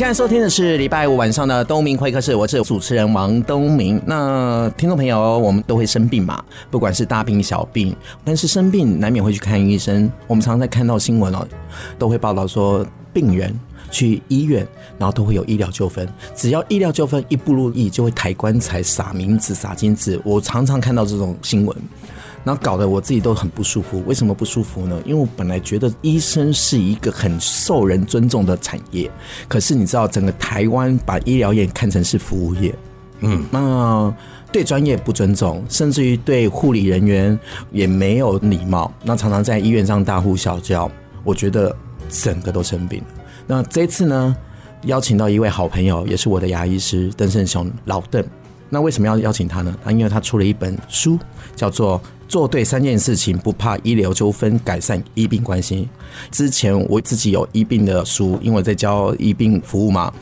现在收听的是礼拜五晚上的东明会客室，我是主持人王东明。那听众朋友，我们都会生病嘛，不管是大病小病，但是生病难免会去看医生。我们常常在看到新闻哦，都会报道说病人去医院，然后都会有医疗纠纷。只要医疗纠纷一不如意，就会抬棺材、撒冥纸、撒金子。我常常看到这种新闻。然后搞得我自己都很不舒服。为什么不舒服呢？因为我本来觉得医生是一个很受人尊重的产业，可是你知道，整个台湾把医疗业看成是服务业，嗯，那对专业不尊重，甚至于对护理人员也没有礼貌，那常常在医院上大呼小叫，我觉得整个都生病了。那这次呢，邀请到一位好朋友，也是我的牙医师邓胜雄老邓。那为什么要邀请他呢？他因为他出了一本书，叫做。做对三件事情，不怕医疗纠纷，改善医病关系。之前我自己有医病的书，因为在教医病服务嘛。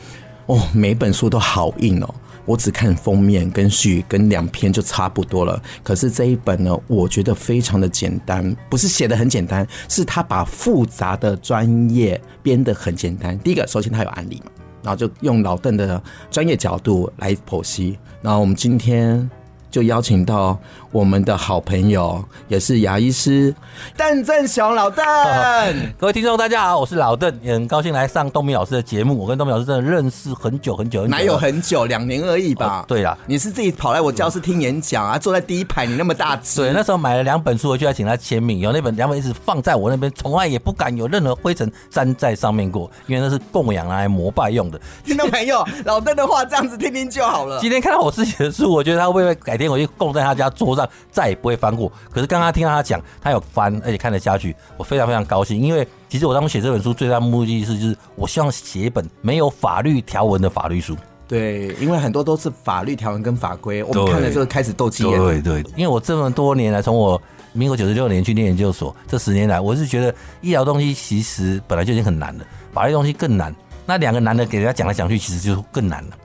哦，每本书都好硬哦，我只看封面跟序跟两篇就差不多了。可是这一本呢，我觉得非常的简单，不是写得很简单，是他把复杂的专业编得很简单。第一个，首先他有案例嘛，然后就用老邓的专业角度来剖析。那我们今天。就邀请到我们的好朋友，也是牙医师邓振雄老邓。各位听众，大家好，我是老邓，也很高兴来上东明老师的节目。我跟东明老师真的认识很久很久，很久，哪有很久，两年而已吧？哦、对啦，你是自己跑来我教室听演讲啊，坐在第一排，你那么大只。对，那时候买了两本书回去，要请他签名，有那本两本一直放在我那边，从来也不敢有任何灰尘粘在上面过，因为那是供养来膜拜用的。听众朋友，老邓的话这样子听听就好了。今天看到我自己的书，我觉得他会不会改天我就供在他家桌上，再也不会翻过。可是刚刚听到他讲，他有翻，而且看得下去，我非常非常高兴。因为其实我当初写这本书最大的目的是，就是我希望写一本没有法律条文的法律书。对，因为很多都是法律条文跟法规，我们看了就开始斗鸡眼。对对，因为我这么多年来，从我民国九十六年去念研究所，这十年来，我是觉得医疗东西其实本来就已经很难了，法律东西更难。那两个难的给人家讲来讲去，其实就更难了。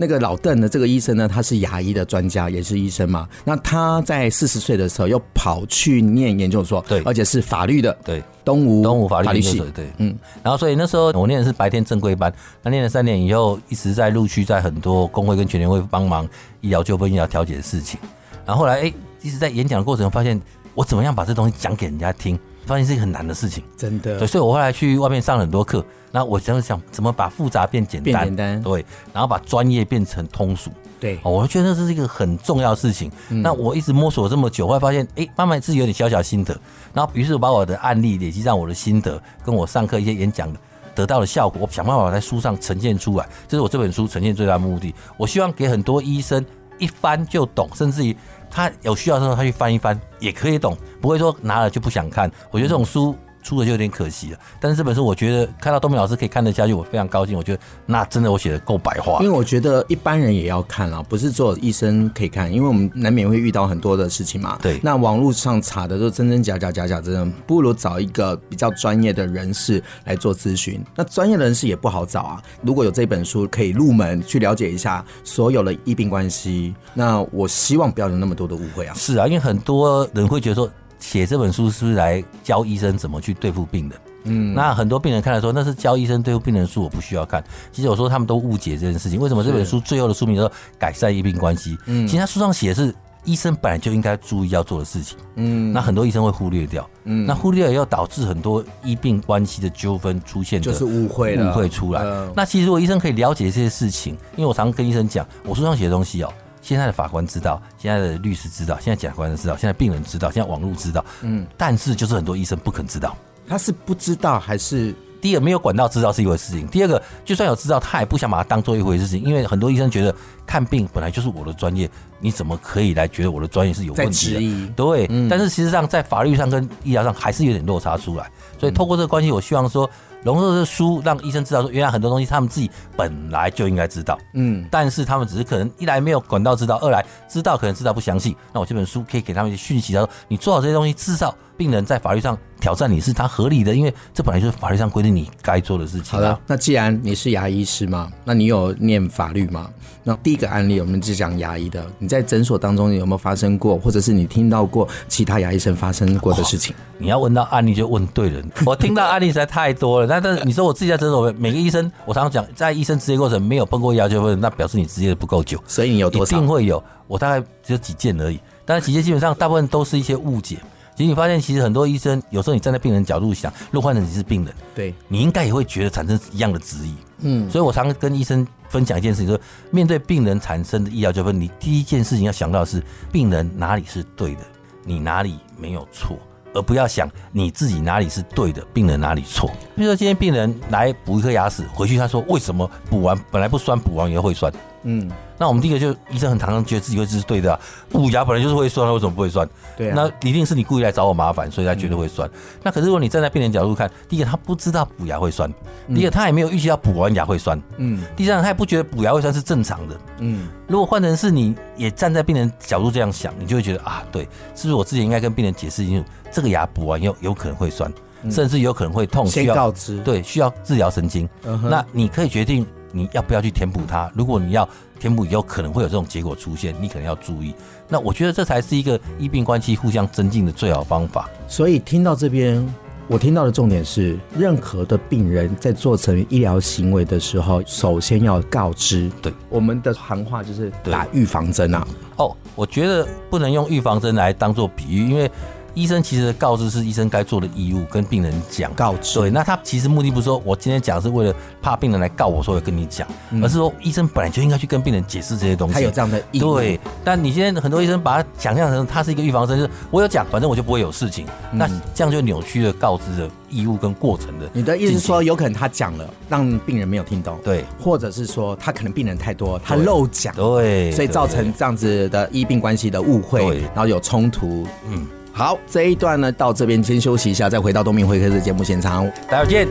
那个老邓呢，这个医生呢，他是牙医的专家，也是医生嘛。那他在四十岁的时候又跑去念研究所，对，而且是法律的，对，东吴东吴法律法律系，对，嗯。然后所以那时候我念的是白天正规班，那念了三年以后，一直在陆续，在很多工会跟全联会帮忙医疗纠纷、医疗调解的事情。然后后来哎，一直在演讲的过程中发现，我怎么样把这东西讲给人家听。发现是一个很难的事情，真的。对，所以我后来去外面上了很多课，然后我想想怎么把复杂变简单，变简单，对，然后把专业变成通俗，对。我觉得这是一个很重要的事情。嗯、那我一直摸索这么久，后来发现，哎、欸，慢慢自己有点小小心得，然后于是我把我的案例累积上我的心得，跟我上课一些演讲得到的效果，我想办法在书上呈现出来。这是我这本书呈现最大的目的。我希望给很多医生一翻就懂，甚至于。他有需要的时候，他去翻一翻也可以懂，不会说拿了就不想看。我觉得这种书。出了就有点可惜了，但是这本书我觉得看到东明老师可以看得下去，我非常高兴。我觉得那真的我写的够白话，因为我觉得一般人也要看啊，不是只有医生可以看，因为我们难免会遇到很多的事情嘛。对，那网络上查的都真真假假，假假真真，不如找一个比较专业的人士来做咨询。那专业的人士也不好找啊。如果有这本书可以入门去了解一下所有的医病关系，那我希望不要有那么多的误会啊。是啊，因为很多人会觉得说。写这本书是不是来教医生怎么去对付病人？嗯，那很多病人看来说那是教医生对付病人的书，我不需要看。其实我说他们都误解这件事情。为什么这本书最后的书名叫做《改善医病关系》？嗯，其实他书上写的是医生本来就应该注意要做的事情。嗯，那很多医生会忽略掉。嗯，那忽略了要导致很多医病关系的纠纷出现，就是误会了，误会出来。那其实如果医生可以了解这些事情，因为我常常跟医生讲，我书上写的东西哦。现在的法官知道，现在的律师知道，现在检察官知道，现在病人知道，现在网络知道，嗯，但是就是很多医生不肯知道，他是不知道还是？第一个没有管道知道是一回事情，第二个就算有知道，他也不想把它当做一回事情，因为很多医生觉得看病本来就是我的专业，你怎么可以来觉得我的专业是有问题的？对，嗯、但是其实上在法律上跟医疗上还是有点落差出来，所以透过这个关系，我希望说龙硕的书让医生知道说，原来很多东西他们自己本来就应该知道，嗯，但是他们只是可能一来没有管道知道，二来知道可能知道不详细。那我这本书可以给他们一些讯息，他说你做好这些东西，至少病人在法律上挑战你是他合理的，因为这本来就是法律上规定你该做的事情。好的，那既然你是牙医师嘛，那你有念法律吗？那第一个案例我们就讲牙医的，你在诊所当中有没有发生过，或者是你听到过其他牙医生发生过的事情？你要问到案例就问对人，我听到案例实在太多了。那但是你说我自己在诊所，每个医生，我常常讲，在医生职业过程没有碰过医疗纠纷，那表示你职业的不够久。所以你有多少？一定会有，我大概只有几件而已。但是几件基本上大部分都是一些误解。其实你发现，其实很多医生有时候你站在病人角度想，如果换成你是病人，对，你应该也会觉得产生一样的质疑。嗯，所以我常跟医生分享一件事情，说面对病人产生的医疗纠纷，你第一件事情要想到的是病人哪里是对的，你哪里没有错。而不要想你自己哪里是对的，病人哪里错。比如说今天病人来补一颗牙齿，回去他说为什么补完本来不酸，补完以后会酸？嗯，那我们第一个就医生很常常觉得自己会是对的啊，补牙本来就是会酸，为什么不会酸？对啊，那一定是你故意来找我麻烦，所以他觉得会酸。嗯，那可是如果你站在病人角度看，第一个他不知道补牙会酸，第二个他也没有预期到补完牙会酸，嗯，第三他也不觉得补牙会酸是正常的，嗯。如果换成是你也站在病人角度这样想，你就会觉得啊，对，是不是我之前应该跟病人解释清楚，这个牙补完以后有可能会酸，甚至有可能会痛，需要先告知，对，需要治疗神经。那你可以决定。你要不要去填补它？如果你要填补，以后可能会有这种结果出现，你可能要注意。那我觉得这才是一个医病关系互相增进的最好方法。所以听到这边，我听到的重点是，任何的病人在做成医疗行为的时候，首先要告知。对，我们的行话就是打预防针啊。哦，我觉得不能用预防针来当做比喻，因为。医生其实的告知是医生该做的义务，跟病人讲告知。对，那他其实目的不是说我今天讲是为了怕病人来告我，所以跟你讲，嗯、而是说医生本来就应该去跟病人解释这些东西。他有这样的义务。对，但你现在很多医生把它想象成他是一个预防针，就是我有讲，反正我就不会有事情。嗯、那这样就扭曲了告知的义务跟过程的。你的意思是说，有可能他讲了，让病人没有听懂。对，或者是说他可能病人太多，他漏讲。对，所以造成这样子的医病关系的误会，然后有冲突。嗯。好，这一段呢，到这边先休息一下，再回到东明会客室节目现场，待会见。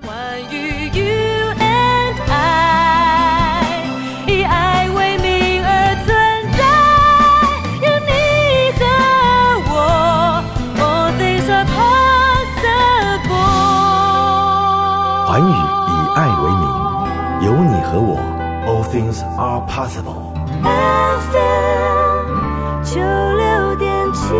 关于 are possible. FM 九六点七。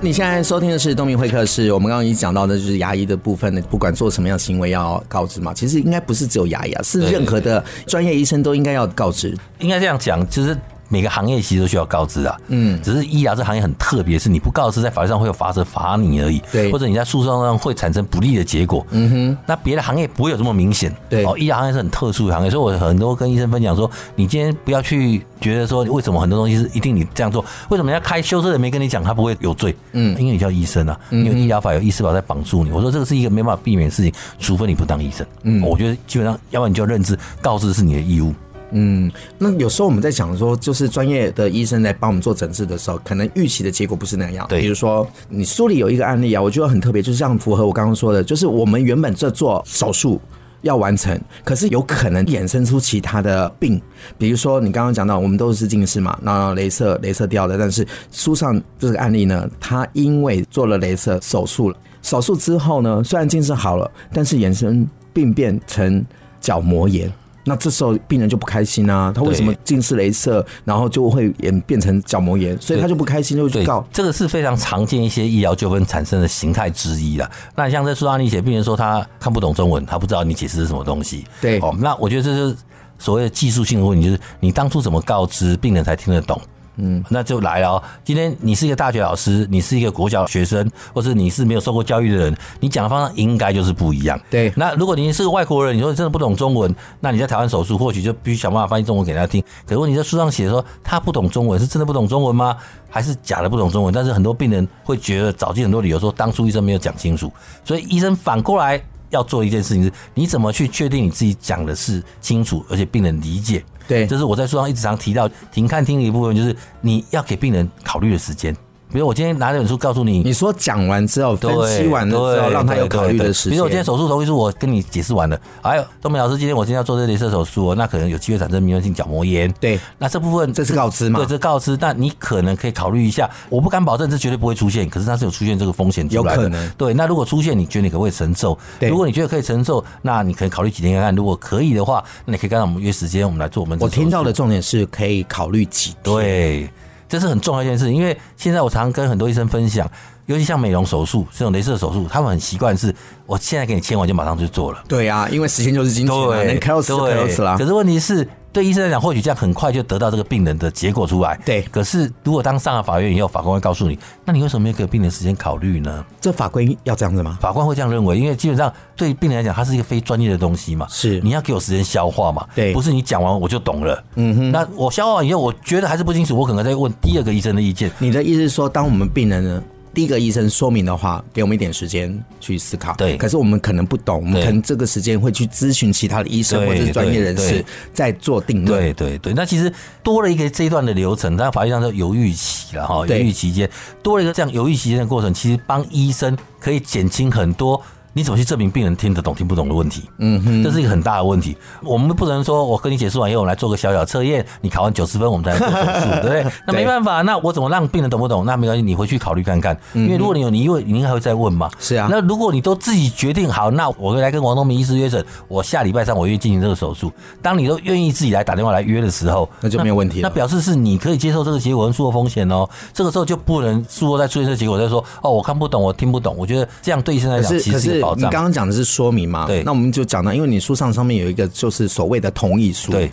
你现在收听的是东明会客室，我们刚刚已经讲到的就是牙医的部分，不管做什么样的行为要告知嘛。其实应该不是只有牙医啊，是任何的专业医生都应该要告知。应该这样讲，就是。每个行业其实都需要告知啊，嗯，只是医疗这行业很特别，是你不告知，在法律上会有法则罚你而已，对，或者你在诉讼上会产生不利的结果，嗯哼。那别的行业不会有这么明显，对。哦，医疗行业是很特殊的行业，所以我很多跟医生分享说，你今天不要去觉得说为什么很多东西是一定你这样做，为什么要开修车的没跟你讲他不会有罪，嗯，因为你叫医生啊，因为医疗法有医师法在绑住你，我说这个是一个没办法避免的事情，除非你不当医生，嗯，我觉得基本上要不然你就要认知告知是你的义务。嗯，那有时候我们在讲说，就是专业的医生在帮我们做诊治的时候，可能预期的结果不是那样。对，比如说你书里有一个案例啊，我觉得很特别，就是这样符合我刚刚说的，就是我们原本这做手术要完成，可是有可能衍生出其他的病，比如说你刚刚讲到，我们都是近视嘛，那镭射镭射掉的，但是书上这个案例呢，他因为做了镭射手术了，手术之后呢，虽然近视好了，但是衍生病变成角膜炎。那这时候病人就不开心啊，他为什么近视雷射，然后就会演变成角膜炎，所以他就不开心，就去告。这个是非常常见一些医疗纠纷产生的形态之一了。那像在书上你写，病人说他看不懂中文，他不知道你解释是什么东西。对，哦，那我觉得这是所谓的技术性的问题，就是你当初怎么告知病人才听得懂。嗯，那就来了哦。今天你是一个大学老师，你是一个国小学生，或是你是没有受过教育的人，你讲的方向应该就是不一样。对。那如果你是个外国人，你说你真的不懂中文，那你在台湾手术，或许就必须想办法翻译中文给他听。可是如果你在书上写说他不懂中文，是真的不懂中文吗？还是假的不懂中文？但是很多病人会觉得找尽很多理由说当初医生没有讲清楚，所以医生反过来要做一件事情是，你怎么去确定你自己讲的是清楚，而且病人理解？对，这是我在书上一直常提到停看听的一部分，就是你要给病人考虑的时间。比如我今天拿这本书告诉你，你说讲完之后，分析完了之后，让他有考虑的时间。比如我今天手术同意书，我跟你解释完了，还有东明老师，今天我今天要做这雷射手术，那可能有机会产生弥漫性角膜炎。对，那这部分这是告知嘛？对，这是告知，但你可能可以考虑一下。我不敢保证这绝对不会出现，可是它是有出现这个风险出来的。有可能。对，那如果出现，你觉得你可不可以承受？对，如果你觉得可以承受，那你可以考虑几天看看。如果可以的话，那你可以跟我们约时间，我们来做我们。我听到的重点是可以考虑几天。对。这是很重要一件事情，因为现在我常常跟很多医生分享，尤其像美容手术这种镭射手术，他们很习惯是，我现在给你签完就马上就做了。对啊，因为时间就是金钱，对，能 close 就 close 了。可是问题是。对医生来讲，或许这样很快就得到这个病人的结果出来。对，可是如果当上了法院以后，法官会告诉你，那你为什么没有给病人时间考虑呢？这法规要这样子吗？法官会这样认为，因为基本上对病人来讲，它是一个非专业的东西嘛。是，你要给我时间消化嘛。对，不是你讲完我就懂了。嗯哼。那我消化完以后，我觉得还是不清楚，我可能再问第二个医生的意见。你的意思是说，当我们病人呢？第一个医生说明的话，给我们一点时间去思考。对，可是我们可能不懂，我们可能这个时间会去咨询其他的医生或者是专业人士，再做定论。对对对，那其实多了一个这一段的流程，但法律上叫犹豫期了哈，犹豫期间多了一个这样犹豫期间的过程，其实帮医生可以减轻很多。你怎么去证明病人听得懂听不懂的问题？嗯哼，这是一个很大的问题。我们不能说我跟你解释完以后，我们来做个小小测验，你考完九十分，我们再来做手术，对不对？那没办法，那我怎么让病人懂不懂？那没关系，你回去考虑看看。因为如果你有，你因为你应该还会再问嘛。是啊。那如果你都自己决定好，那我会来跟王东明医师约诊，我下礼拜三我愿意进行这个手术。当你都愿意自己来打电话来约的时候，那就没有问题了。那表示是你可以接受这个结果跟术后风险哦。这个时候就不能术后再出现这个结果再说哦，我看不懂，我听不懂。我觉得这样对医生来讲其实是保障。你刚刚讲的是。说明嘛？对，那我们就讲到，因为你书上上面有一个就是所谓的同意书。对，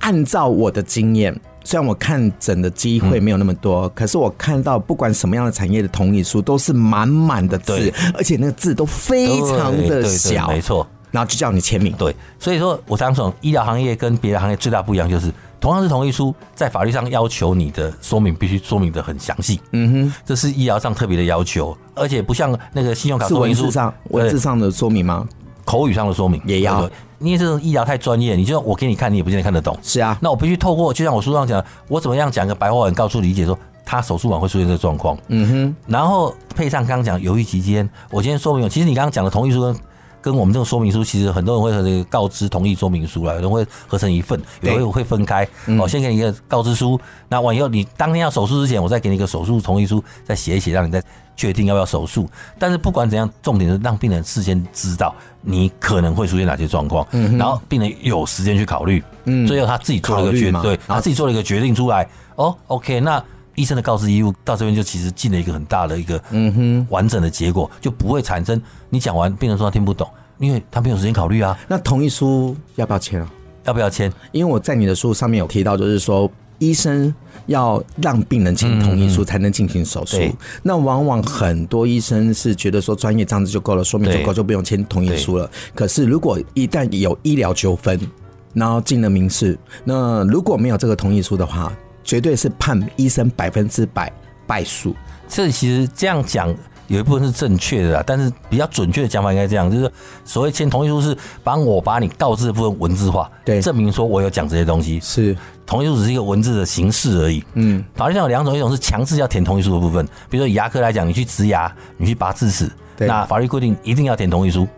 按照我的经验，虽然我看诊的机会没有那么多，嗯，可是我看到不管什么样的产业的同意书，都是满满的字，而且那个字都非常的小，没错。然后就叫你签名。对，所以说我常说，医疗行业跟别的行业最大不一样就是。同样是同意书，在法律上要求你的说明必须说明的很详细。嗯哼，这是医疗上特别的要求，而且不像那个信用卡说明书上文字上的说明吗？口语上的说明也要，因为这种医疗太专业，你就我给你看，你也不见得看得懂。是啊，那我必须透过，就像我书上讲，我怎么样讲个白话文，告诉理解说，他手术完会出现这个状况。嗯哼，然后配上刚刚讲犹豫期间，我今天说明，其实你刚刚讲的同意书跟。跟我们这个说明书，其实很多人会和这个告知同意说明书啦，有人会合成一份，有人会分开。哦，先给你一个告知书，那完以后你当天要手术之前，我再给你一个手术同意书，再写一写，让你再确定要不要手术。但是不管怎样，重点是让病人事先知道你可能会出现哪些状况，然后病人有时间去考虑，最后他自己做了一个决定，对，他自己做了一个决定出来。哦，OK，那医生的告知义务到这边就其实尽了一个很大的一个嗯哼完整的结果，就不会产生你讲完病人说他听不懂。因为他没有时间考虑啊。那同意书要不要签啊？要不要签？因为我在你的书上面有提到，就是说医生要让病人签同意书才能进行手术。嗯。那往往很多医生是觉得说专业这样子就够了，说明就够，就不用签同意书了。可是如果一旦有医疗纠纷，然后进了民事，那如果没有这个同意书的话，绝对是判医生百分之百败诉。这其实这样讲。有一部分是正确的啦，但是比较准确的讲法应该这样，就是所谓签同意书是帮我把你告知的部分文字化，对，证明说我有讲这些东西。是同意书只是一个文字的形式而已。嗯，法律上有两种，一种是强制要填同意书的部分，比如说以牙科来讲，你去植牙，你去拔智齿，那法律规定一定要填同意书。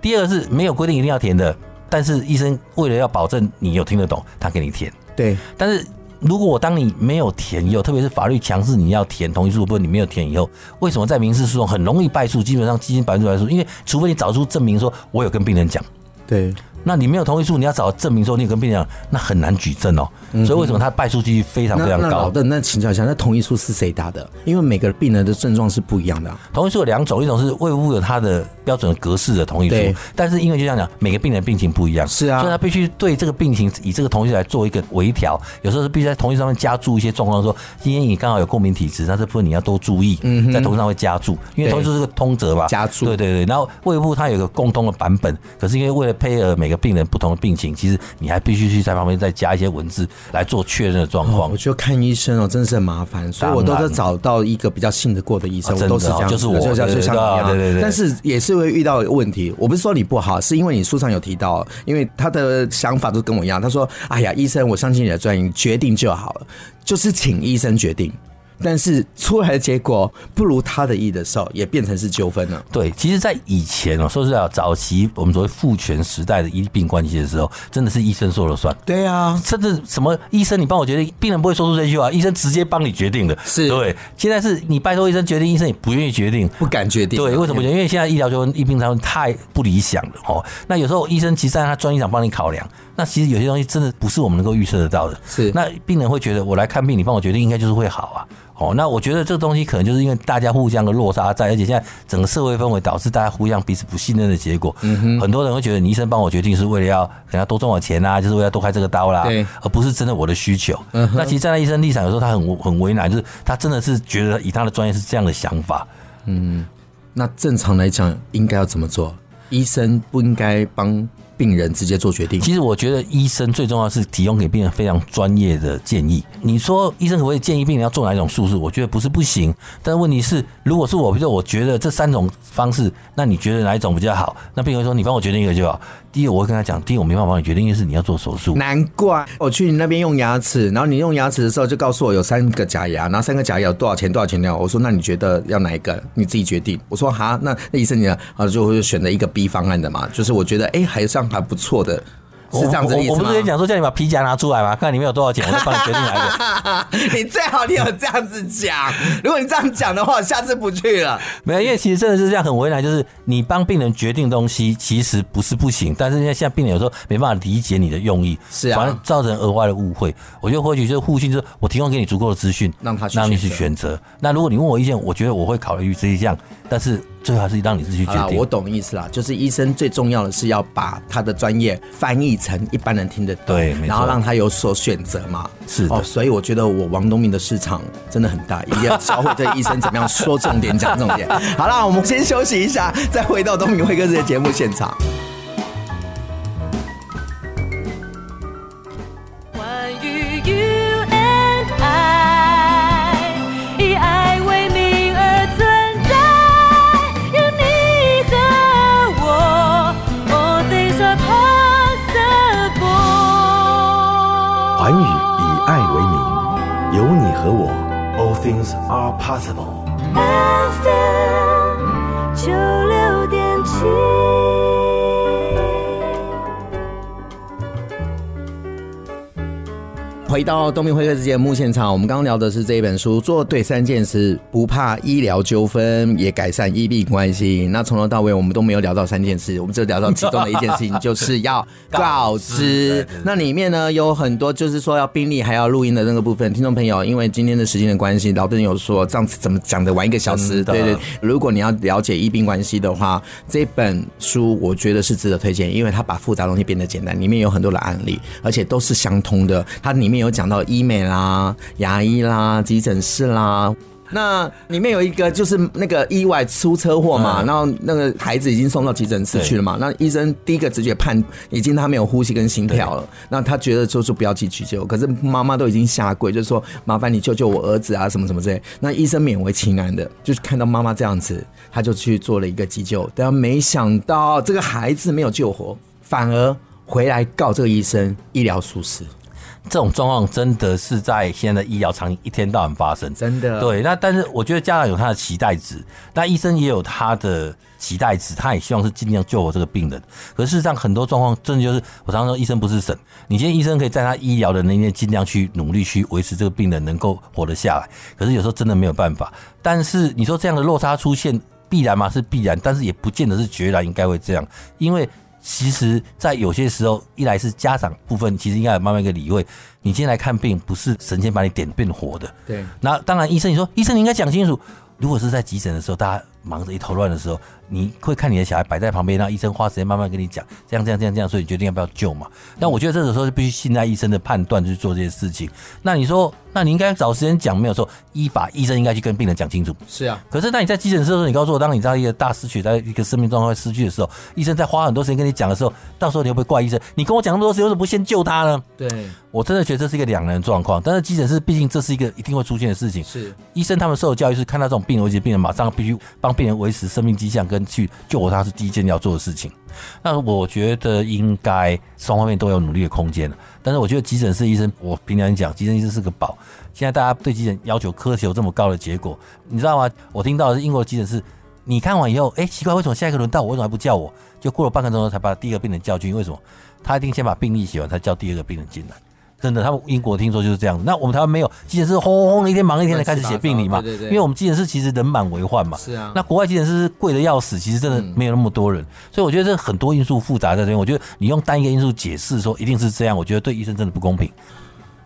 第二个是没有规定一定要填的，但是医生为了要保证你有听得懂，他给你填。对，但是。如果我当你没有填以后，特别是法律强制你要填同意书的部分，你没有填以后，为什么在民事诉讼很容易败诉？基本上基金百分之百败诉，因为除非你找出证明说我有跟病人讲，对。那你没有同意书，你要找证明说你有跟病人讲，那很难举证哦。所以为什么他败诉几率非常非常高？好的，那请教一下，那同意书是谁打的？因为每个病人的症状是不一样的。同意书有两种，一种是卫福部有他的标准的格式的同意书，但是因为就像讲，每个病人病情不一样，是啊，所以他必须对这个病情以这个同意书来做一个微调。有时候是必须在同意上面加注一些状况，说今天你刚好有过敏体质，那这部分你要多注意，嗯在同意上会加注，因为同意书是个通则吧，加注。对对对，然后卫部它有个共通的版本，可是因为为了配合每个病人不同的病。情其实你还必须去在旁边再加一些文字来做确认的状况。我觉得看医生哦，真的是很麻烦，所以我都是找到一个比较信得过的医生，我都是这样，就是我，就像就像你一样，对对对。但是也是会遇到问题。我不是说你不好，是因为你书上有提到，因为他的想法都跟我一样。他说：“哎呀，医生，我相信你的专业，决定就好了，就是请医生决定。”但是出来的结果不如他的意的时候，也变成是纠纷了。对，其实，在以前哦，说实在，早期我们所谓父权时代的医病关系的时候，真的是医生说了算。对啊，甚至什么医生你帮我决定，病人不会说出这句话，医生直接帮你决定的。是对，现在是你拜托医生决定，医生也不愿意决定，不敢决定。对，为什么？因为现在医疗纠纷医病上太不理想了哦。那有时候医生其实在他专业上帮你考量，那其实有些东西真的不是我们能够预测得到的。是，那病人会觉得我来看病，你帮我决定，应该就是会好啊。哦，那我觉得这个东西可能就是因为大家互相的落差在，而且现在整个社会氛围导致大家互相彼此不信任的结果。嗯哼，很多人会觉得你医生帮我决定是为了要人家多赚我钱啊，就是为了多开这个刀啦，对，而不是真的我的需求。嗯哼，那其实站在医生立场，有时候他很很为难，就是他真的是觉得以他的专业是这样的想法。嗯，那正常来讲应该要怎么做？医生不应该帮病人直接做决定。其实我觉得医生最重要是提供给病人非常专业的建议。你说医生可不可以建议病人要做哪一种术式？我觉得不是不行，但是问题是，如果是我，比如说我觉得这三种方式，那你觉得哪一种比较好？那病人说你帮我决定一个就好。第一，我会跟他讲，第一，我没办法帮你决定，因为是你要做手术。难怪我去你那边用牙齿，然后你用牙齿的时候就告诉我有三个假牙，然后三个假牙有多少钱？多少钱呢？我说那你觉得要哪一个？你自己决定。我说好，那那医生你呢？啊，就会选择一个 B 方案的嘛，就是我觉得哎、欸，还算还不错的。是这样子的意思？我，我，我不是跟你讲说叫你把皮夹拿出来吗？看里面有多少钱，我就帮你决定哪一个。你最好你有这样子讲，如果你这样讲的话，我下次不去了。没有，因为其实真的是这样很为难，就是你帮病人决定东西，其实不是不行，但是现在现在病人有时候没办法理解你的用意，是啊，反而造成额外的误会。我觉得或许就是互信，就是我提供给你足够的资讯，让他让你去选择。那如果你问我意见，我觉得我会考虑这一项，但是。最后还是让你自己决定。我懂意思啦，就是医生最重要的是要把他的专业翻译成一般人听得懂，对，然后让他有所选择嘛。是哦，所以我觉得我王东明的市场真的很大，一定要教会这医生怎么样说重点、讲重点。好啦，我们先休息一下，再回到东明会客室的节目现场。Possible。回到东明会客室节目现场，我们刚刚聊的是这一本书，做对三件事，不怕医疗纠纷，也改善医病关系。那从头到尾，我们都没有聊到三件事，我们只聊到其中的一件事情，就是要告知。那里面呢，有很多就是说要病历还要录音的那个部分。听众朋友，因为今天的时间的关系，老邓有说这样子怎么讲的玩一个小时？对对。如果你要了解医病关系的话，这本书我觉得是值得推荐，因为它把复杂东西变得简单，里面有很多的案例，而且都是相通的。它里面。有讲到医美啦、牙医啦、急诊室啦，那里面有一个就是那个意外出车祸嘛，然后那个孩子已经送到急诊室去了嘛，那医生第一个直觉判已经他没有呼吸跟心跳了，那他觉得就是不要去急救，可是妈妈都已经下跪，就是说麻烦你救救我儿子啊什么什么之类，那医生勉为其难的，就是看到妈妈这样子，他就去做了一个急救，但没想到这个孩子没有救活，反而回来告这个医生医疗疏失。这种状况真的是在现在的医疗场景一天到晚发生，真的。对，那但是我觉得家长有他的期待值，那医生也有他的期待值，他也希望是尽量救活这个病人。可是事实上，很多状况真的就是，我常常说，医生不是神。你今天医生可以在他医疗的那边尽量去努力去维持这个病人能够活得下来，可是有时候真的没有办法。但是你说这样的落差出现必然吗？是必然，但是也不见得是决然应该会这样，因为。其实，在有些时候，一来是家长部分，其实应该有慢慢一个理会。你今天来看病，不是神仙把你点变活的。对。那当然，医生你说，医生你应该讲清楚。如果是在急诊的时候，大家忙着一头乱的时候，你会看你的小孩摆在旁边，让医生花时间慢慢跟你讲，这样这样这样这样，所以你决定要不要救嘛？但我觉得这个时候是必须信赖医生的判断去做这些事情。那你说？那你应该找时间讲，没有错。依法，医生应该去跟病人讲清楚。是啊。可是，那你在急诊室的时候，你告诉我，当你在一个大失血，在一个生命状况失去的时候，医生在花很多时间跟你讲的时候，到时候你会不会怪医生？你跟我讲那么多时间，为什么不先救他呢？对，我真的觉得这是一个两难状况。但是急诊室毕竟这是一个一定会出现的事情。是。医生他们受的教育是看到这种病危急的病人，马上必须帮帮病人维持生命迹象跟去救活他是第一件要做的事情。那我觉得应该双方面都有努力的空间。但是我觉得急诊室医生，我平常讲，急诊医生是个宝。现在大家对急诊要求苛求这么高的结果，你知道吗？我听到的是英国的急诊室，你看完以后，哎，奇怪，为什么下一个轮到我，为什么还不叫我？就过了半个钟头才把第一个病人叫进，为什么？他一定先把病历写完，才叫第二个病人进来。真的，他们英国听说就是这样子。那我们台湾没有，急诊室轰轰一天忙一天的开始写病理嘛？对对对。因为我们急诊室其实人满为患嘛。是啊。那国外急诊室是贵的要死，其实真的没有那么多人，嗯、所以我觉得这很多因素复杂在这边。我觉得你用单一个因素解释说一定是这样，我觉得对医生真的不公平。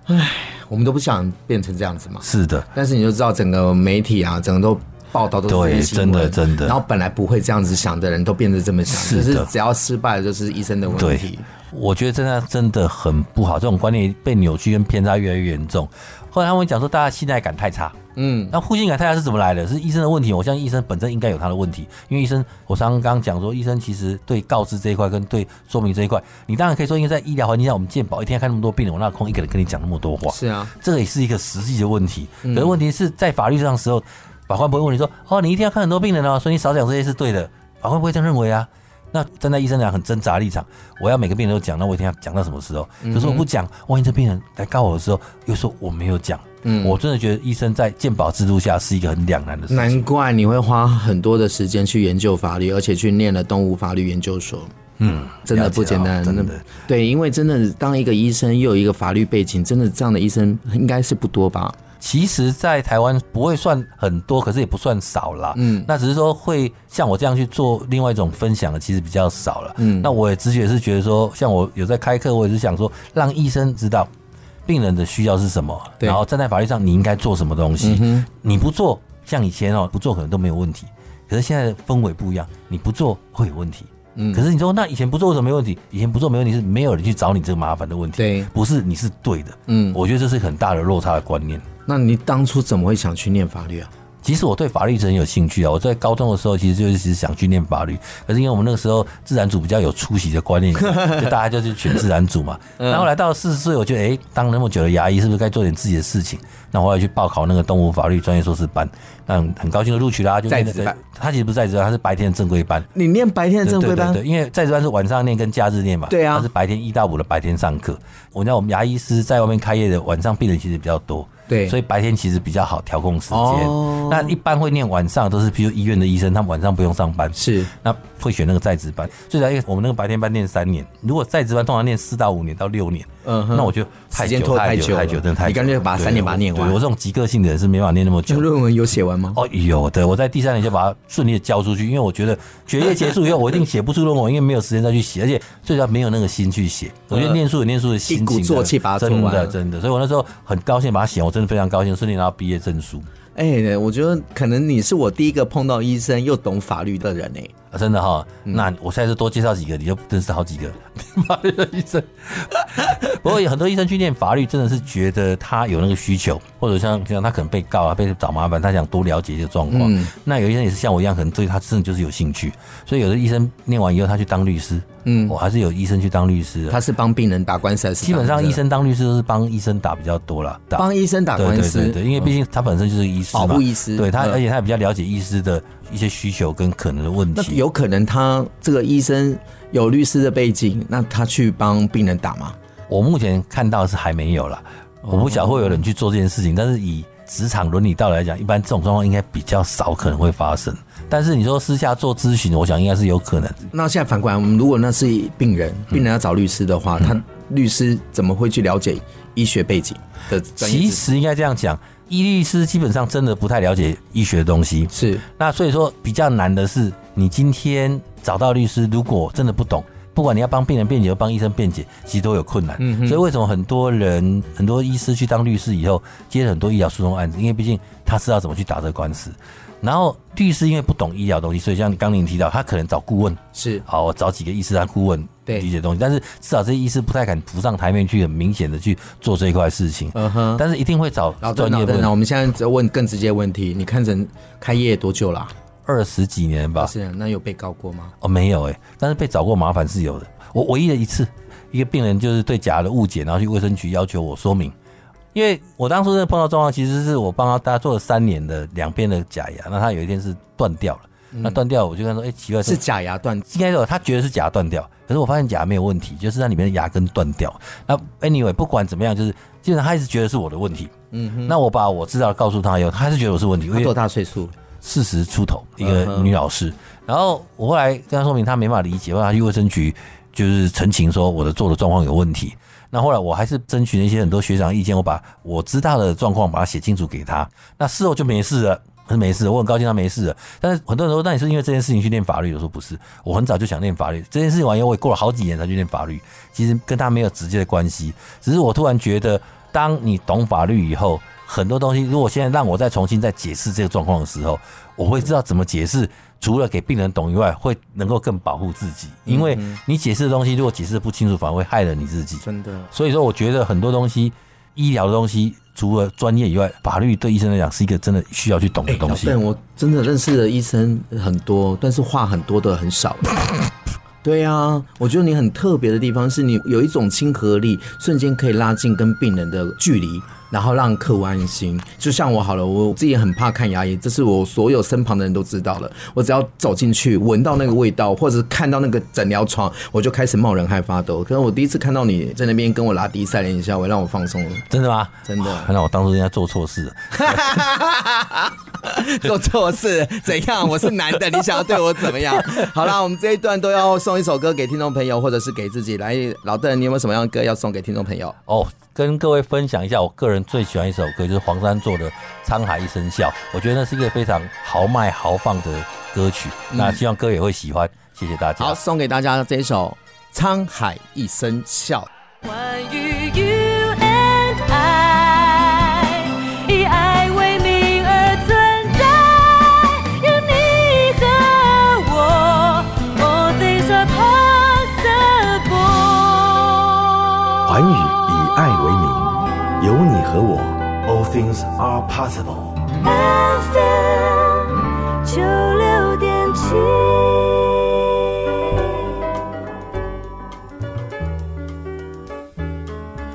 唉，我们都不想变成这样子嘛。是的。但是你就知道整个媒体啊，整个都报道都是对，真的真的。然后本来不会这样子想的人都变得这么想，是的。就是只要失败了，就是医生的问题。我觉得真的真的很不好，这种观念被扭曲跟偏差越来越严重。后来他们讲说，大家信赖感太差，嗯，那互信感太差是怎么来的？是医生的问题。我相信医生本身应该有他的问题，因为医生，我刚刚讲说，医生其实对告知这一块跟对说明这一块，你当然可以说，因为在医疗环境下，我们健保一天要看那么多病人，我哪有空一个人跟你讲那么多话？是啊，这个也是一个实际的问题。可是问题是在法律上的时候，法官不会问你说，哦，你一天要看很多病人哦，所以你少讲这些是对的。法官不会这样认为啊。那站在医生来讲很挣扎立场，我要每个病人都讲，那我一定要讲到什么时候？可是我不讲，万一这病人来告我的时候，又说我没有讲。嗯，我真的觉得医生在鉴保制度下是一个很两难的事情。难怪你会花很多的时间去研究法律，而且去念了动物法律研究所。嗯，真的不简单，真的。对，因为真的当一个医生又有一个法律背景，真的这样的医生应该是不多吧？其实，在台湾不会算很多，可是也不算少啦。嗯，那只是说会像我这样去做另外一种分享的，其实比较少了。嗯，那我也直觉是觉得说，像我有在开课，我也是想说，让医生知道病人的需要是什么，然后站在法律上你应该做什么东西。嗯，你不做，像以前哦，不做可能都没有问题。可是现在的氛围不一样，你不做会有问题。嗯，可是你说那以前不做为什么没问题？以前不做没问题是没有人去找你这个麻烦的问题。对，不是你是对的。嗯，我觉得这是很大的落差的观念。那你当初怎么会想去念法律啊？其实我对法律是很有兴趣啊！我在高中的时候，其实就是想去念法律，可是因为我们那个时候自然组比较有出息的观念，就大家就去选自然组嘛。然后来到四十岁，我觉得哎，当那么久的牙医，是不是该做点自己的事情？那我后来去报考那个动物法律专业硕士班，那很高兴的录取啦。就在职班，他其实不是在职班，他是白天的正规班。你念白天的正规班？对对对，因为在职班是晚上念跟假日念嘛。对啊，他是白天一到五的白天上课。我知道我们牙医师在外面开业的，晚上病人其实比较多。对，所以白天其实比较好调控时间。哦，那一般会念晚上都是，比如医院的医生，他们晚上不用上班，是那会选那个在职班。最主要因为我们那个白天班念三年，如果在职班通常念四到五年到六年。嗯，那我觉得时间拖太久太久，真的太久。你干脆把三年把它念完。我这种极个性的人是没法念那么久。论文有写完吗？哦，有的。我在第三年就把它顺利的交出去，因为我觉得学业结束以后，我一定写不出论文，因为没有时间再去写，而且最主要没有那个心去写。我觉得念书有念书的心情，一鼓作气把它做完。真的真的，所以我那时候很高兴把它写，我真的非常高兴，顺利拿到毕业证书。哎、我觉得可能你是我第一个碰到医生又懂法律的人哎、真的哈，那我现在是多介绍几个，你就认识好几个 法律的医生。不过有很多医生去念法律，真的是觉得他有那个需求，或者像像他可能被告啊，被找麻烦，他想多了解一些状况。嗯、那有医生也是像我一样，可能对他真的就是有兴趣。所以有的医生念完以后，他去当律师。嗯，我还是有医生去当律师。他是帮病人打官司还是？基本上医生当律师都是帮医生打比较多了，帮医生打官司。对对对，因为毕竟他本身就是医师嘛，保护医师。对他，而且他也比较了解医师的一些需求跟可能的问题。有可能他这个医生有律师的背景，那他去帮病人打吗？我目前看到是还没有了。我不晓得会有人去做这件事情，但是以职场伦理道来讲，一般这种状况应该比较少可能会发生。但是你说私下做咨询，我想应该是有可能。那现在反过来，我们如果那是病人，病人要找律师的话，嗯、他律师怎么会去了解医学背景的？其实应该这样讲。医律师基本上真的不太了解医学的东西，是那所以说比较难的是，你今天找到律师，如果真的不懂，不管你要帮病人辩解，或帮医生辩解，其实都有困难。嗯，所以为什么很多人很多医师去当律师以后，接了很多医疗诉讼案子，因为毕竟他知道怎么去打这个官司。然后律师因为不懂医疗东西，所以像你刚刚您提到，他可能找顾问是好，我找几个医师当顾问，对理解东西。但是至少这些医师不太敢浮上台面去，很明显的去做这一块事情。嗯哼。但是一定会找专业的。那我们现在问更直接问题，你看诊开业多久了啊？二十几年吧。是啊，那有被告过吗？哦，没有哎，但是被找过麻烦是有的。我唯一的一次，一个病人就是对假的误解，然后去卫生局要求我说明。因为我当初碰到状况，其实是我帮他大家做了三年的两边的假牙，那他有一天是断掉了，那断掉我就跟他说，哎、欸，奇怪，是假牙断，应该说他觉得是假牙断掉，可是我发现假牙没有问题，就是那里面的牙根断掉。那 anyway 不管怎么样，就是基本上他一直觉得是我的问题。嗯哼，那我把我知道的告诉他以后，他还是觉得我是问题。他多大岁数？四十出头，一个女老师。然后我后来跟他说明，他没办法理解，后来他去卫生局就是澄清说我的做的状况有问题。那后来我还是征询了一些很多学长意见，我把我知道的状况把它写清楚给他。那事后就没事了，是没事，我很高兴他没事了。但是很多人说，那你是因为这件事情去念法律？我说不是，我很早就想念法律。这件事情完以后，我也过了好几年才去念法律，其实跟他没有直接的关系。只是我突然觉得，当你懂法律以后，很多东西，如果现在让我再重新再解释这个状况的时候，我会知道怎么解释。除了给病人懂以外，会能够更保护自己，因为你解释的东西如果解释不清楚，反而会害了你自己。真的，所以说我觉得很多东西，医疗的东西，除了专业以外，法律对医生来讲是一个真的需要去懂的东西。对，我真的认识的医生很多，但是话很多的很少。对啊，我觉得你很特别的地方是你有一种亲和力，瞬间可以拉近跟病人的距离。然后让客户安心，就像我好了，我自己也很怕看牙医，这是我所有身旁的人都知道了。我只要走进去，闻到那个味道，或者是看到那个诊疗床，我就开始冒冷汗发抖。可是我第一次看到你在那边跟我拉低赛连一下，我让我放松了。真的吗？真的。看到我当初应该做错事了。做错事？怎样？我是男的，你想要对我怎么样？好了，我们这一段都要送一首歌给听众朋友，或者是给自己。来，老邓，你有没有什么样的歌要送给听众朋友？哦。跟各位分享一下，我个人最喜欢一首歌，就是黄山做的《沧海一声笑》，我觉得那是一个非常豪迈豪放的歌曲。嗯、那希望各位也会喜欢，谢谢大家。好，送给大家这一首《沧海一声笑》。Things are possible。FM 九六点七。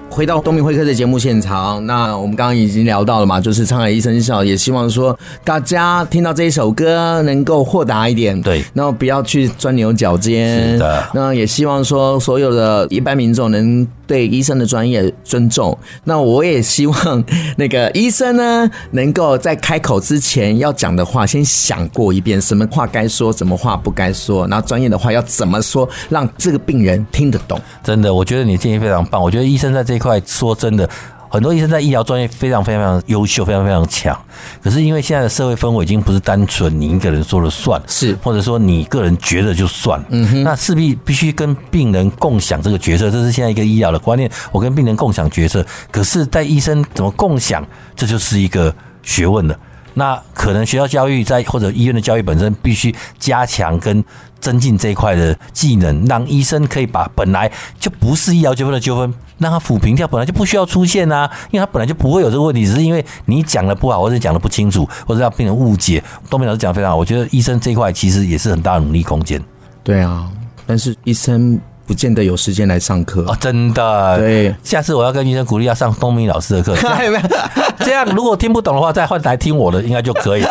回到东明会客的节目现场，那我们刚刚已经聊到了嘛，就是《沧海一声笑》，也希望说大家听到这一首歌能够豁达一点，对，然后不要去钻牛角尖，是的。那也希望说所有的一般民众能对医生的专业尊重。那我也希望那个医生呢，能够在开口之前要讲的话，先想过一遍，什么话该说，什么话不该说，然后专业的话要怎么说，让这个病人听得懂。真的，我觉得你建议非常棒。我觉得医生在这一块。说真的，很多医生在医疗专业非常非常非常优秀，非常非常强。可是因为现在的社会氛围已经不是单纯你一个人说了算，是或者说你个人觉得就算，嗯哼，那势必必须跟病人共享这个角色，这是现在一个医疗的观念。我跟病人共享角色，可是在医生怎么共享，这就是一个学问了。那可能学校教育在或者医院的教育本身必须加强跟增进这一块的技能，让医生可以把本来就不是医疗纠纷的纠纷，让他抚平掉，本来就不需要出现啊，因为他本来就不会有这个问题，只是因为你讲的不好，或者讲的不清楚，或者让病人误解。东明老师讲的非常好，我觉得医生这一块其实也是很大的努力空间。对啊，但是医生。不见得有时间来上课哦，真的。对，下次我要跟医生鼓励要上东明老师的课。这样如果听不懂的话，再换来听我的，应该就可以。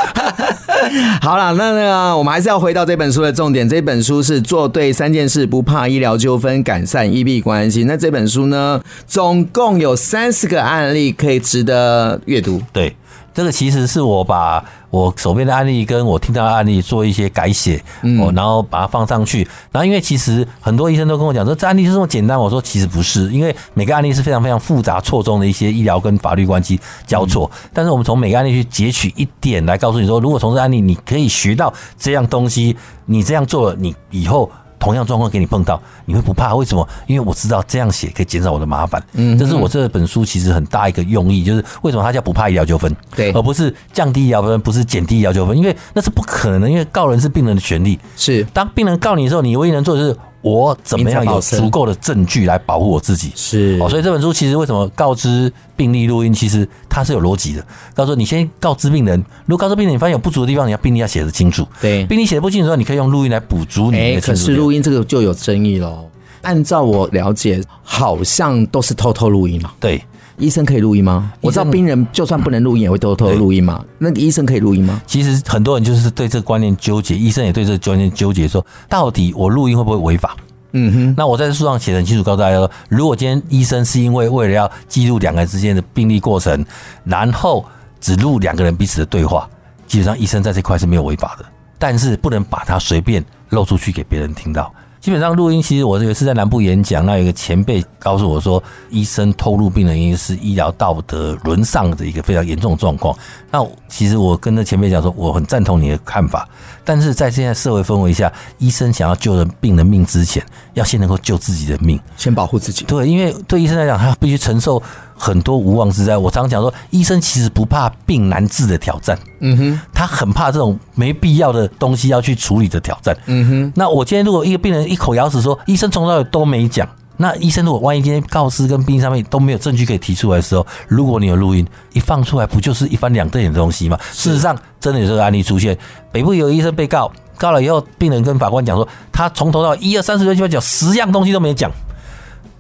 好了，那那个我们还是要回到这本书的重点。这本书是做对三件事，不怕医疗纠纷，改善医病关系。那这本书呢，总共有三十个案例可以值得阅读。对。这个其实是我把我手边的案例跟我听到的案例做一些改写，嗯，然后把它放上去。然后因为其实很多医生都跟我讲说，这案例是这么简单，我说其实不是，因为每个案例是非常非常复杂错综的一些医疗跟法律关系交错。但是我们从每个案例去截取一点来告诉你说，如果从这案例你可以学到这样东西，你这样做了，你以后。同样状况给你碰到，你会不怕？为什么？因为我知道这样写可以减少我的麻烦。嗯，这是我这本书其实很大一个用意，就是为什么它叫不怕医疗纠纷，对，而不是降低医疗纠纷，不是减低医疗纠纷，因为那是不可能的。因为告人是病人的权利，是当病人告你的时候，你唯一能做的就是。我怎么样有足够的证据来保护我自己？是哦，所以这本书其实为什么告知病例录音，其实它是有逻辑的。告诉你先告知病人，如果告知病人你发现有不足的地方，你要病例要写得清楚。对，病历写的不清楚的时候，你可以用录音来补足你的。可是录音这个就有争议喽。按照我了解，好像都是偷偷录音嘛。对。医生可以录音吗？我知道病人就算不能录音，也会偷偷录音嘛。那个医生可以录音吗？其实很多人就是对这个观念纠结，医生也对这个观念纠结，说到底我录音会不会违法？嗯哼。那我在书上写的很清楚，告诉大家说，如果今天医生是因为为了要记录两个人之间的病历过程，然后只录两个人彼此的对话，基本上医生在这块是没有违法的，但是不能把它随便露出去给别人听到。基本上录音，其实我这个是在南部演讲，那有一个前辈告诉我说，医生偷录病人，因为是医疗道德沦丧的一个非常严重状况。那其实我跟那前辈讲说，我很赞同你的看法，但是在现在社会氛围下，医生想要救人病人命之前，要先能够救自己的命，先保护自己。对，因为对医生来讲，他必须承受很多无妄之灾。我常常讲说，医生其实不怕病难治的挑战，嗯哼，他很怕这种没必要的东西要去处理的挑战，嗯哼。那我今天如果一个病人一口咬死说，医生从头到尾都没讲。那医生如果万一今天告知跟病历上面都没有证据可以提出来的时候，如果你有录音一放出来，不就是一翻两瞪眼的东西吗？事实上，真的有这个案例出现。北部有医生被告，告了以后，病人跟法官讲说，他从头到一二三四六七八九十样东西都没讲。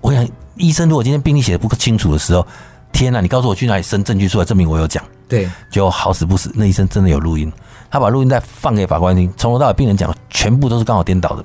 我想，医生如果今天病历写的不清楚的时候，天哪！你告诉我去哪里生证据出来证明我有讲？对，就好死不死，那医生真的有录音，他把录音带放给法官听，从头到尾病人讲全部都是刚好颠倒的。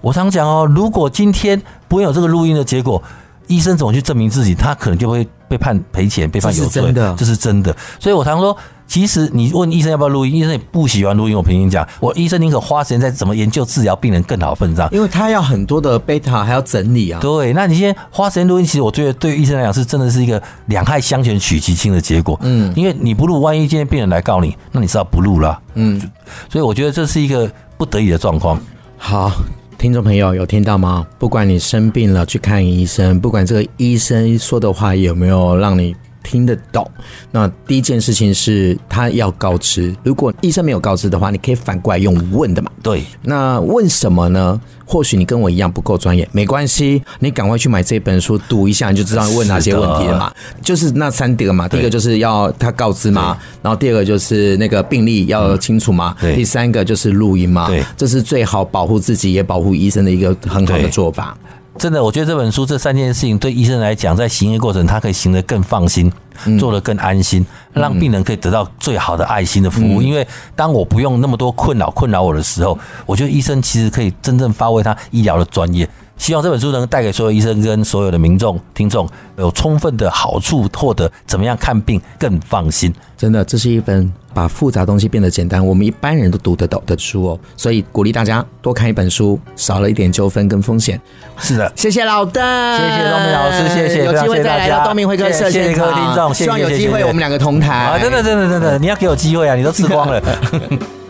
我常讲哦，如果今天不会有这个录音的结果，医生怎么去证明自己？他可能就会被判赔钱，被判有罪。这是真的，这是真的。所以我常说，其实你问医生要不要录音，医生也不喜欢录音。我平心讲，我医生宁可花时间在怎么研究治疗病人更好份上，因为他要很多的贝塔还要整理啊。对，那你先花时间录音，其实我觉得对于医生来讲是真的是一个两害相权取其轻的结果。嗯，因为你不录，万一今天病人来告你，那你是要不录了。嗯，所以我觉得这是一个不得已的状况。好。听众朋友有听到吗？不管你生病了去看医生，不管这个医生说的话有没有让你听得懂，那第一件事情是他要告知。如果医生没有告知的话，你可以反过来用问的嘛。对，那问什么呢？或许你跟我一样不够专业，没关系，你赶快去买这本书读一下，你就知道问哪些问题了嘛。就是那三点嘛，第一个就是要他告知嘛，然后第二个就是那个病历要清楚嘛，第三个就是录音嘛。对，这是最好保护自己也保护医生的一个很好的做法。真的，我觉得这本书这三件事情对医生来讲，在行医过程他可以行得更放心，做得更安心，让病人可以得到最好的爱心的服务。因为当我不用那么多困扰困扰我的时候，我觉得医生其实可以真正发挥他医疗的专业。希望这本书能带给所有医生跟所有的民众听众有充分的好处，获得怎么样看病更放心。真的，这是一本把复杂东西变得简单，我们一般人都读得懂的书哦。所以鼓励大家多看一本书，少了一点纠纷跟风险。是的，谢谢老邓，谢谢东明老师，谢谢，有机会再来到东明会客室，谢谢各位听众，希望有机会我们两个同台啊！真的，真的，真的，你要给我机会啊！你都吃光了。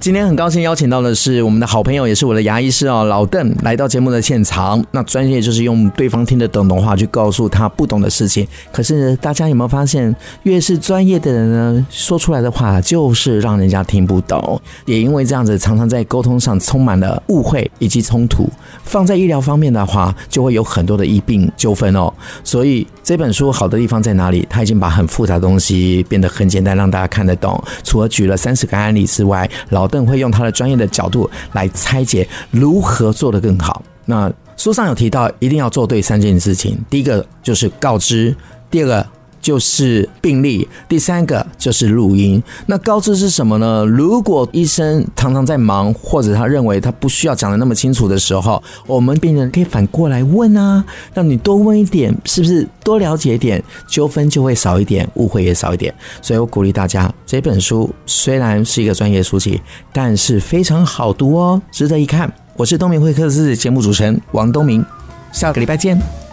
今天很高兴邀请到的是我们的好朋友，也是我的牙医师哦，老邓来到节目的现场。那专业就是用对方听得懂的话去告诉他不懂的事情。可是大家有没有发现，越是专业的人呢，说出来的话就是让人家听不懂。也因为这样子，常常在沟通上充满了误会以及冲突。放在医疗方面的话，就会有很多的医病纠纷哦。所以这本书好的地方在哪里？他已经把很复杂的东西变得很简单，让大家看得懂。除了举了三十个案例之外，老邓会用他的专业的角度来拆解如何做得更好。那书上有提到，一定要做对三件事情。第一个就是告知，第二个。就是病历，第三个就是录音。那告知是什么呢？如果医生常常在忙，或者他认为他不需要讲得那么清楚的时候，我们病人可以反过来问啊，让你多问一点，是不是多了解一点，纠纷就会少一点，误会也少一点。所以我鼓励大家，这本书虽然是一个专业书籍，但是非常好读哦，值得一看。我是东明会客室节目主持人王东明，下个礼拜见。